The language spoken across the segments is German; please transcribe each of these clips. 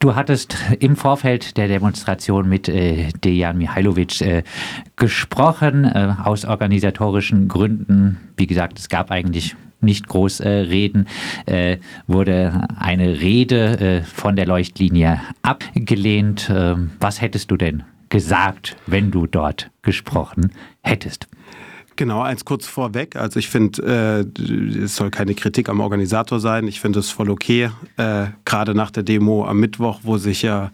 Du hattest im Vorfeld der Demonstration mit äh, Dejan Mihailovic äh, gesprochen, äh, aus organisatorischen Gründen. Wie gesagt, es gab eigentlich nicht groß äh, reden, äh, wurde eine Rede äh, von der Leuchtlinie abgelehnt. Ähm, was hättest du denn gesagt, wenn du dort gesprochen hättest? Genau, eins kurz vorweg. Also ich finde, äh, es soll keine Kritik am Organisator sein. Ich finde es voll okay, äh, gerade nach der Demo am Mittwoch, wo sich ja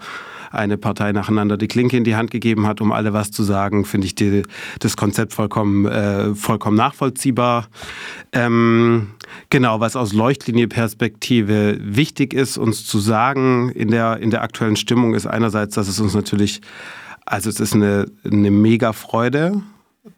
eine Partei nacheinander die Klinke in die Hand gegeben hat, um alle was zu sagen, finde ich die, das Konzept vollkommen, äh, vollkommen nachvollziehbar. Ähm, genau, was aus Leuchtlinie-Perspektive wichtig ist, uns zu sagen in der, in der aktuellen Stimmung, ist einerseits, dass es uns natürlich, also es ist eine, eine mega Freude,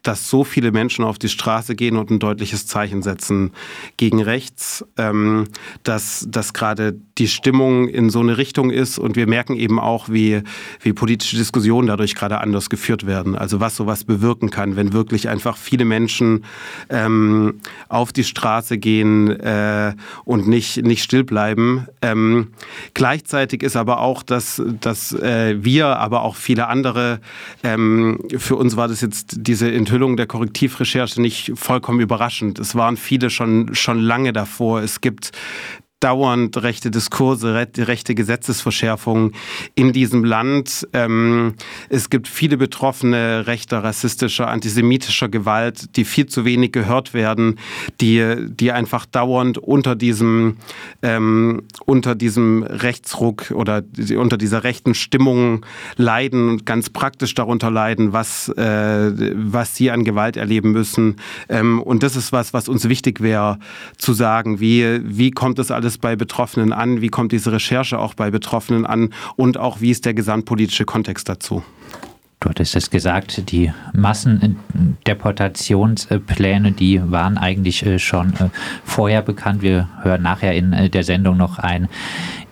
dass so viele Menschen auf die Straße gehen und ein deutliches Zeichen setzen gegen rechts, ähm, dass, dass gerade die Stimmung in so eine Richtung ist und wir merken eben auch, wie, wie politische Diskussionen dadurch gerade anders geführt werden. Also was sowas bewirken kann, wenn wirklich einfach viele Menschen ähm, auf die Straße gehen äh, und nicht, nicht still bleiben. Ähm, gleichzeitig ist aber auch, dass, dass äh, wir, aber auch viele andere, ähm, für uns war das jetzt diese Enthüllung der Korrektivrecherche nicht vollkommen überraschend. Es waren viele schon, schon lange davor. Es gibt dauernd rechte Diskurse, rechte Gesetzesverschärfungen in diesem Land. Ähm, es gibt viele Betroffene rechter, rassistischer, antisemitischer Gewalt, die viel zu wenig gehört werden, die, die einfach dauernd unter diesem, ähm, unter diesem Rechtsruck oder unter dieser rechten Stimmung leiden und ganz praktisch darunter leiden, was, äh, was sie an Gewalt erleben müssen. Ähm, und das ist was, was uns wichtig wäre zu sagen. Wie, wie kommt das alles es bei Betroffenen an? Wie kommt diese Recherche auch bei Betroffenen an? Und auch, wie ist der gesamtpolitische Kontext dazu? Du hattest es gesagt, die Massendeportationspläne, die waren eigentlich äh, schon äh, vorher bekannt. Wir hören nachher in äh, der Sendung noch ein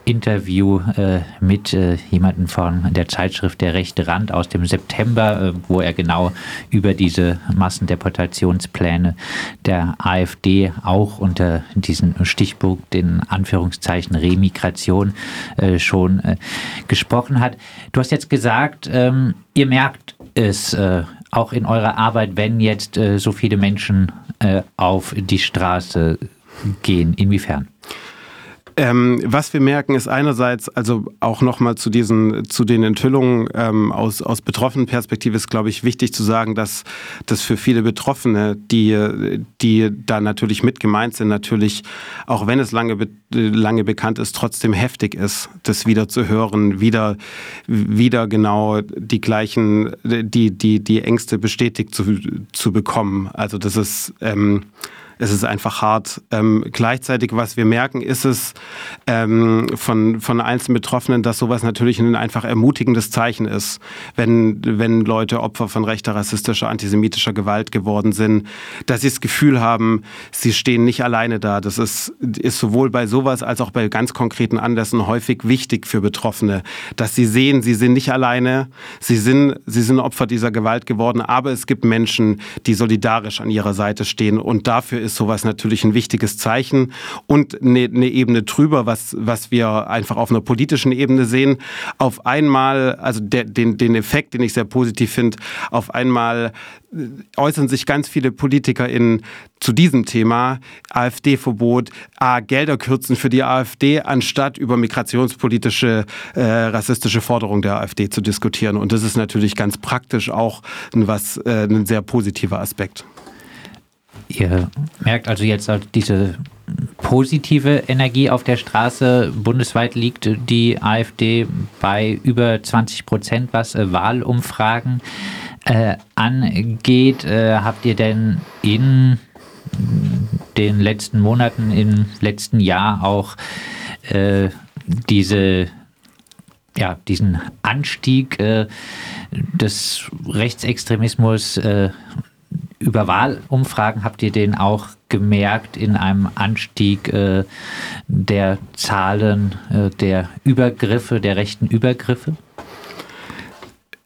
Interview äh, mit äh, jemandem von der Zeitschrift Der rechte Rand aus dem September, äh, wo er genau über diese Massendeportationspläne der AfD auch unter diesen Stichpunkt, den Anführungszeichen Remigration, äh, schon äh, gesprochen hat. Du hast jetzt gesagt, ähm, ihr merkt es äh, auch in eurer Arbeit, wenn jetzt so viele Menschen auf die Straße gehen. Inwiefern? Ähm, was wir merken, ist einerseits, also auch nochmal zu diesen, zu den Enthüllungen ähm, aus, aus betroffenen Perspektive ist, glaube ich, wichtig zu sagen, dass das für viele Betroffene, die, die da natürlich mit gemeint sind, natürlich, auch wenn es lange, lange bekannt ist, trotzdem heftig ist, das wieder zu hören, wieder, wieder genau die gleichen, die, die, die Ängste bestätigt zu, zu bekommen. Also das ist, ähm, es ist einfach hart. Ähm, gleichzeitig, was wir merken, ist es ähm, von, von einzelnen Betroffenen, dass sowas natürlich ein einfach ermutigendes Zeichen ist, wenn, wenn Leute Opfer von rechter, rassistischer, antisemitischer Gewalt geworden sind, dass sie das Gefühl haben, sie stehen nicht alleine da. Das ist, ist sowohl bei sowas als auch bei ganz konkreten Anlässen häufig wichtig für Betroffene, dass sie sehen, sie sind nicht alleine, sie sind, sie sind Opfer dieser Gewalt geworden, aber es gibt Menschen, die solidarisch an ihrer Seite stehen und dafür sowas natürlich ein wichtiges Zeichen und eine, eine Ebene drüber, was, was wir einfach auf einer politischen Ebene sehen. Auf einmal, also der, den, den Effekt, den ich sehr positiv finde, auf einmal äh, äußern sich ganz viele PolitikerInnen zu diesem Thema. AfD-Verbot, A, Gelder kürzen für die AfD, anstatt über migrationspolitische, äh, rassistische Forderungen der AfD zu diskutieren. Und das ist natürlich ganz praktisch auch ein, was, äh, ein sehr positiver Aspekt. Ihr merkt also jetzt diese positive Energie auf der Straße. Bundesweit liegt die AfD bei über 20 Prozent, was äh, Wahlumfragen äh, angeht. Äh, habt ihr denn in den letzten Monaten, im letzten Jahr auch äh, diese ja, diesen Anstieg äh, des Rechtsextremismus äh, über Wahlumfragen habt ihr den auch gemerkt in einem Anstieg äh, der Zahlen äh, der Übergriffe, der rechten Übergriffe?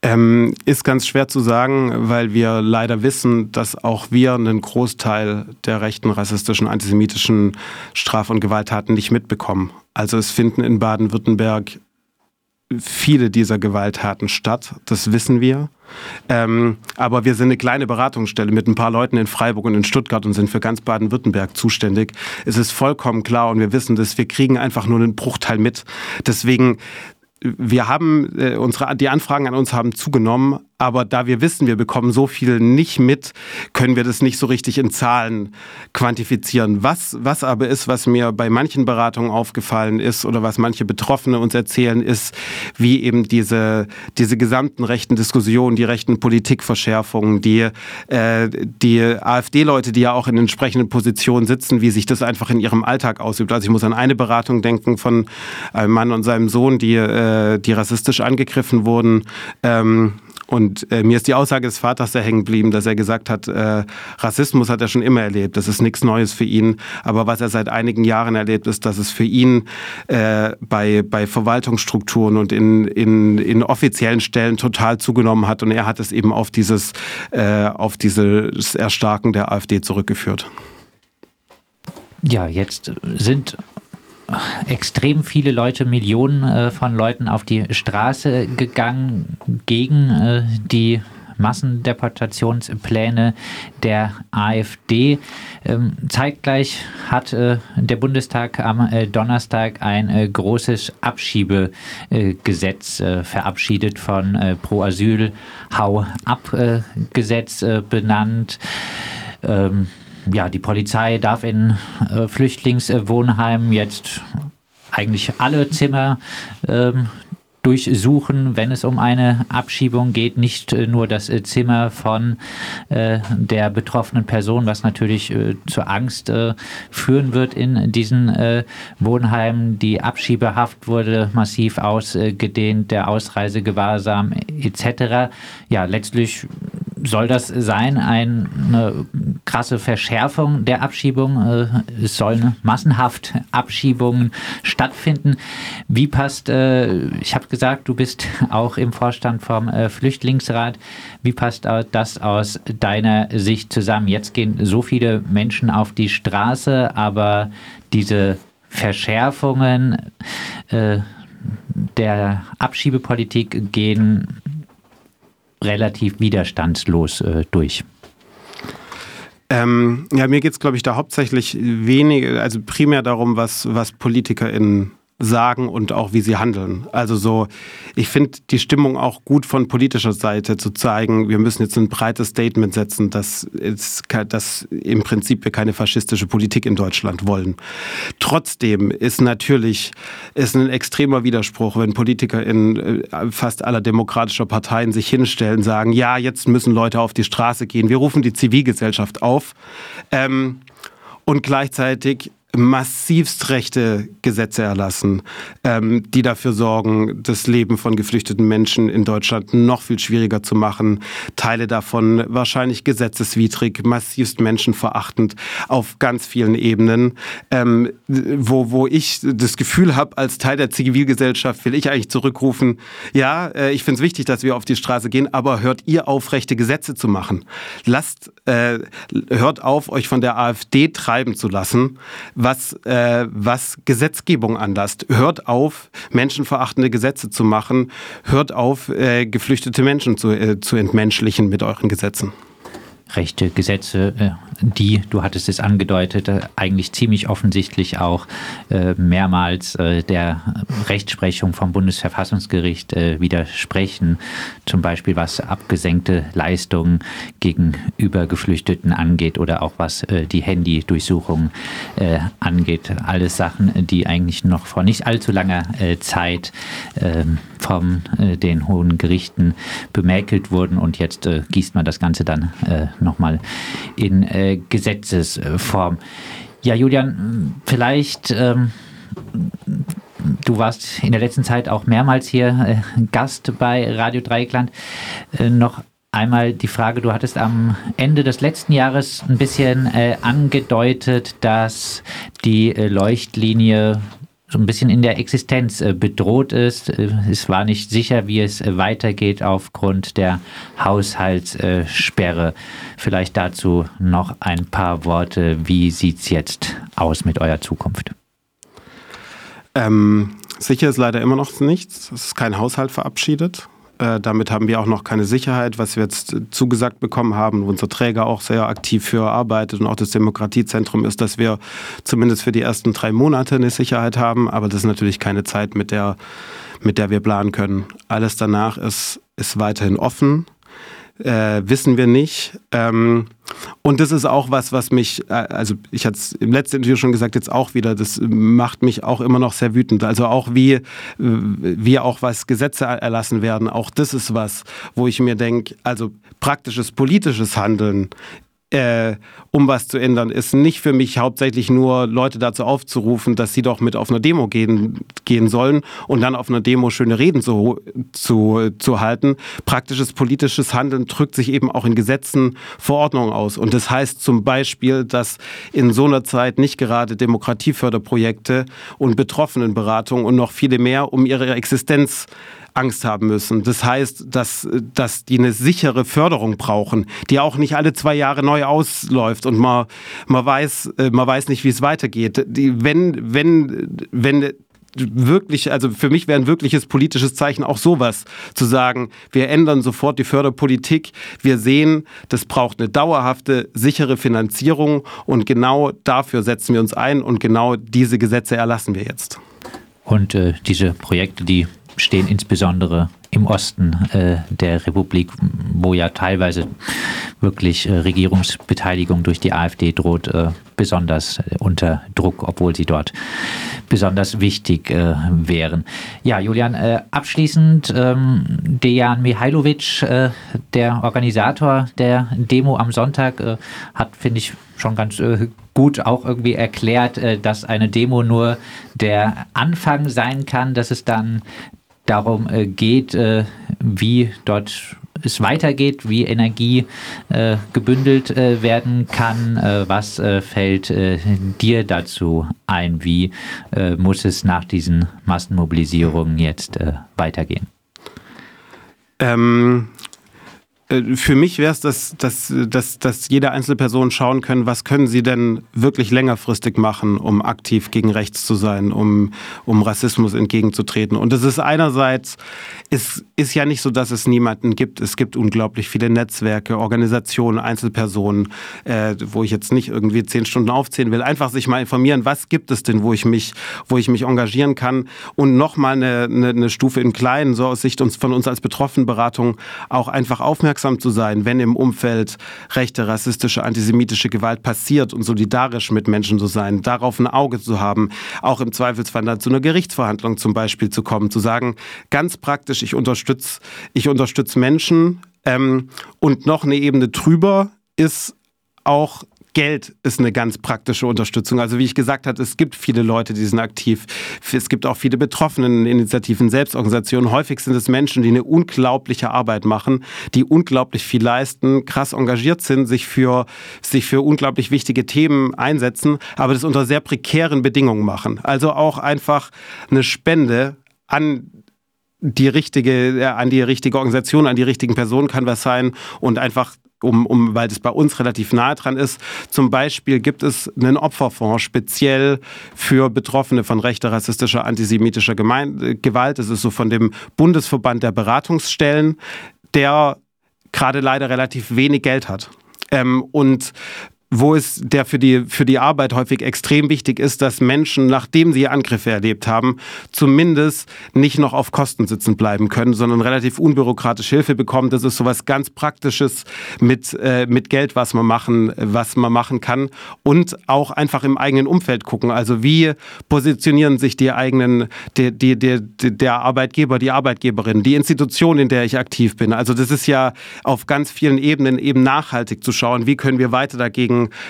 Ähm, ist ganz schwer zu sagen, weil wir leider wissen, dass auch wir einen Großteil der rechten, rassistischen, antisemitischen Straf- und Gewalttaten nicht mitbekommen. Also es finden in Baden-Württemberg viele dieser Gewalttaten statt, das wissen wir. Ähm, aber wir sind eine kleine Beratungsstelle mit ein paar Leuten in Freiburg und in Stuttgart und sind für ganz Baden-Württemberg zuständig. Es ist vollkommen klar und wir wissen dass wir kriegen einfach nur einen Bruchteil mit. Deswegen wir haben äh, unsere die Anfragen an uns haben zugenommen, aber da wir wissen, wir bekommen so viel nicht mit, können wir das nicht so richtig in Zahlen quantifizieren. Was, was aber ist, was mir bei manchen Beratungen aufgefallen ist oder was manche Betroffene uns erzählen, ist, wie eben diese, diese gesamten rechten Diskussionen, die rechten Politikverschärfungen, die, äh, die AfD-Leute, die ja auch in entsprechenden Positionen sitzen, wie sich das einfach in ihrem Alltag ausübt. Also ich muss an eine Beratung denken von einem Mann und seinem Sohn, die, äh, die rassistisch angegriffen wurden. Ähm, und äh, mir ist die Aussage des Vaters sehr hängen geblieben, dass er gesagt hat, äh, Rassismus hat er schon immer erlebt. Das ist nichts Neues für ihn. Aber was er seit einigen Jahren erlebt, ist, dass es für ihn äh, bei, bei Verwaltungsstrukturen und in, in, in offiziellen Stellen total zugenommen hat. Und er hat es eben auf dieses, äh, auf dieses Erstarken der AfD zurückgeführt. Ja, jetzt sind extrem viele Leute, Millionen äh, von Leuten auf die Straße gegangen gegen äh, die Massendeportationspläne der AfD. Ähm, zeitgleich hat äh, der Bundestag am äh, Donnerstag ein äh, großes Abschiebegesetz äh, verabschiedet von äh, Pro Asyl Hau ab Gesetz benannt. Ähm, ja, die Polizei darf in äh, Flüchtlingswohnheimen jetzt eigentlich alle Zimmer ähm, durchsuchen, wenn es um eine Abschiebung geht, nicht äh, nur das äh, Zimmer von äh, der betroffenen Person, was natürlich äh, zur Angst äh, führen wird in diesen äh, Wohnheimen. Die Abschiebehaft wurde massiv ausgedehnt, der Ausreisegewahrsam etc. Ja, letztlich soll das sein, eine krasse Verschärfung der Abschiebung? Äh, es sollen massenhaft Abschiebungen stattfinden. Wie passt, äh, ich habe gesagt, du bist auch im Vorstand vom äh, Flüchtlingsrat. Wie passt das aus deiner Sicht zusammen? Jetzt gehen so viele Menschen auf die Straße, aber diese Verschärfungen der Abschiebepolitik gehen relativ widerstandslos äh, durch. Ähm, ja, mir geht es, glaube ich, da hauptsächlich wenig, also primär darum, was, was PolitikerInnen sagen und auch wie sie handeln. Also so, ich finde die Stimmung auch gut von politischer Seite zu zeigen, wir müssen jetzt ein breites Statement setzen, dass, es, dass im Prinzip wir keine faschistische Politik in Deutschland wollen. Trotzdem ist natürlich ist ein extremer Widerspruch, wenn Politiker in äh, fast aller demokratischer Parteien sich hinstellen, sagen, ja, jetzt müssen Leute auf die Straße gehen, wir rufen die Zivilgesellschaft auf. Ähm, und gleichzeitig massivst rechte Gesetze erlassen, ähm, die dafür sorgen, das Leben von geflüchteten Menschen in Deutschland noch viel schwieriger zu machen. Teile davon wahrscheinlich gesetzeswidrig, massivst menschenverachtend auf ganz vielen Ebenen, ähm, wo, wo ich das Gefühl habe, als Teil der Zivilgesellschaft will ich eigentlich zurückrufen, ja, äh, ich finde es wichtig, dass wir auf die Straße gehen, aber hört ihr auf, rechte Gesetze zu machen. Lasst, äh, hört auf, euch von der AfD treiben zu lassen was, äh, was Gesetzgebung anlasst. Hört auf, menschenverachtende Gesetze zu machen. Hört auf, äh, geflüchtete Menschen zu, äh, zu entmenschlichen mit euren Gesetzen rechte Gesetze, die, du hattest es angedeutet, äh, eigentlich ziemlich offensichtlich auch äh, mehrmals der Rechtsprechung vom Bundesverfassungsgericht widersprechen. Zum Beispiel was abgesenkte Leistungen gegenüber Geflüchteten angeht oder auch was die Handydurchsuchung angeht. Alles Sachen, die eigentlich noch vor nicht allzu langer Zeit ähm, von den hohen Gerichten bemäkelt wurden und jetzt gießt man das Ganze dann nochmal in äh, Gesetzesform. Ja, Julian, vielleicht, ähm, du warst in der letzten Zeit auch mehrmals hier äh, Gast bei Radio Dreieckland. Äh, noch einmal die Frage, du hattest am Ende des letzten Jahres ein bisschen äh, angedeutet, dass die äh, Leuchtlinie so ein bisschen in der Existenz äh, bedroht ist. Äh, es war nicht sicher, wie es äh, weitergeht aufgrund der Haushaltssperre. Vielleicht dazu noch ein paar Worte. Wie sieht es jetzt aus mit eurer Zukunft? Ähm, Sicher ist leider immer noch nichts. Es ist kein Haushalt verabschiedet. Äh, damit haben wir auch noch keine Sicherheit, was wir jetzt zugesagt bekommen haben, wo unser Träger auch sehr aktiv für arbeitet und auch das Demokratiezentrum ist, dass wir zumindest für die ersten drei Monate eine Sicherheit haben. Aber das ist natürlich keine Zeit, mit der, mit der wir planen können. Alles danach ist, ist weiterhin offen äh, wissen wir nicht. Ähm, und das ist auch was, was mich, äh, also ich hatte es im letzten Interview schon gesagt, jetzt auch wieder, das macht mich auch immer noch sehr wütend. Also auch wie, wie auch was Gesetze erlassen werden, auch das ist was, wo ich mir denke, also praktisches politisches Handeln äh, um was zu ändern, ist nicht für mich hauptsächlich nur Leute dazu aufzurufen, dass sie doch mit auf eine Demo gehen, gehen sollen und dann auf einer Demo schöne Reden zu, zu, zu halten. Praktisches politisches Handeln drückt sich eben auch in Gesetzen, Verordnungen aus. Und das heißt zum Beispiel, dass in so einer Zeit nicht gerade Demokratieförderprojekte und Betroffenenberatung und noch viele mehr um ihre Existenz Angst haben müssen. Das heißt, dass, dass die eine sichere Förderung brauchen, die auch nicht alle zwei Jahre neu ausläuft und man, man, weiß, äh, man weiß nicht, wie es weitergeht. Die, wenn, wenn, wenn wirklich, also für mich wäre ein wirkliches politisches Zeichen auch sowas, zu sagen, wir ändern sofort die Förderpolitik, wir sehen, das braucht eine dauerhafte, sichere Finanzierung und genau dafür setzen wir uns ein und genau diese Gesetze erlassen wir jetzt. Und äh, diese Projekte, die stehen insbesondere im Osten äh, der Republik, wo ja teilweise wirklich äh, Regierungsbeteiligung durch die AfD droht, äh, besonders äh, unter Druck, obwohl sie dort besonders wichtig äh, wären. Ja, Julian, äh, abschließend ähm, Dejan Mihailovic, der Organisator der Demo am Sonntag, hat, finde ich, schon ganz gut auch irgendwie erklärt, dass eine Demo nur der Anfang sein kann, dass es dann darum äh, geht, äh, wie dort es weitergeht, wie Energie äh, gebündelt äh, werden kann. Äh, was äh, fällt dir dazu ein? Wie muss es nach diesen Massenmobilisierungen jetzt weitergehen? Ähm, äh, für mich wäre es, dass, dass, dass, dass jede einzelne Person schauen können, was können sie denn wirklich längerfristig machen, um aktiv gegen rechts zu sein, um, um Rassismus entgegenzutreten. Und es ist einerseits, es ist ja nicht so, dass es niemanden gibt. Es gibt unglaublich viele Netzwerke, Organisationen, Einzelpersonen, äh, wo ich jetzt nicht irgendwie zehn Stunden aufzählen will. Einfach sich mal informieren, was gibt es denn, wo ich mich, wo ich mich engagieren kann. Und nochmal eine, eine, eine Stufe in klein, so aus Sicht uns, von uns als Betroffenenberatung auch einfach aufmerksam aufmerksam zu sein, wenn im Umfeld rechte, rassistische, antisemitische Gewalt passiert und solidarisch mit Menschen zu sein, darauf ein Auge zu haben, auch im Zweifelsfall dann zu einer Gerichtsverhandlung zum Beispiel zu kommen, zu sagen, ganz praktisch, ich unterstütze ich unterstütze Menschen ähm, und noch eine Ebene drüber ist auch Geld ist eine ganz praktische Unterstützung. Also wie ich gesagt habe, es gibt viele Leute, die sind aktiv. Es gibt auch viele Betroffeneninitiativen, Selbstorganisationen. Häufig sind es Menschen, die eine unglaubliche Arbeit machen, die unglaublich viel leisten, krass engagiert sind, sich für, sich für unglaublich wichtige Themen einsetzen, aber das unter sehr prekären Bedingungen machen. Also auch einfach eine Spende an die richtige, an die richtige Organisation, an die richtigen Personen kann was sein und einfach um, um, weil das bei uns relativ nahe dran ist. Zum Beispiel gibt es einen Opferfonds speziell für Betroffene von rechter, rassistischer, antisemitischer Gemein Gewalt. Das ist so von dem Bundesverband der Beratungsstellen, der gerade leider relativ wenig Geld hat. Ähm, und wo es der für die, für die Arbeit häufig extrem wichtig ist, dass Menschen, nachdem sie Angriffe erlebt haben, zumindest nicht noch auf Kosten sitzen bleiben können, sondern relativ unbürokratisch Hilfe bekommen. Das ist sowas ganz Praktisches mit, äh, mit Geld, was man machen, was man machen kann und auch einfach im eigenen Umfeld gucken. Also wie positionieren sich die eigenen, die, die, die, der Arbeitgeber, die Arbeitgeberin, die Institution, in der ich aktiv bin. Also das ist ja auf ganz vielen Ebenen eben nachhaltig zu schauen, wie können wir weiter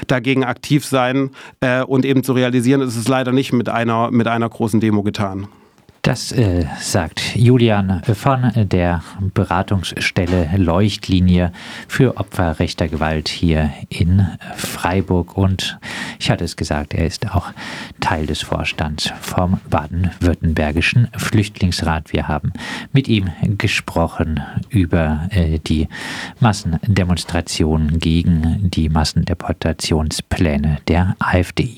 dagegen aktiv sein äh, und eben zu realisieren, es ist leider nicht mit einer, mit einer großen Demo getan. Das äh, sagt Julian von der Beratungsstelle Leuchtlinie für Opfer rechter Gewalt hier in Freiburg. Und ich hatte es gesagt, er ist auch Teil des Vorstands vom Baden-Württembergischen Flüchtlingsrat. Wir haben mit ihm gesprochen über äh, die Massendemonstrationen gegen die Massendeportationspläne der AfD.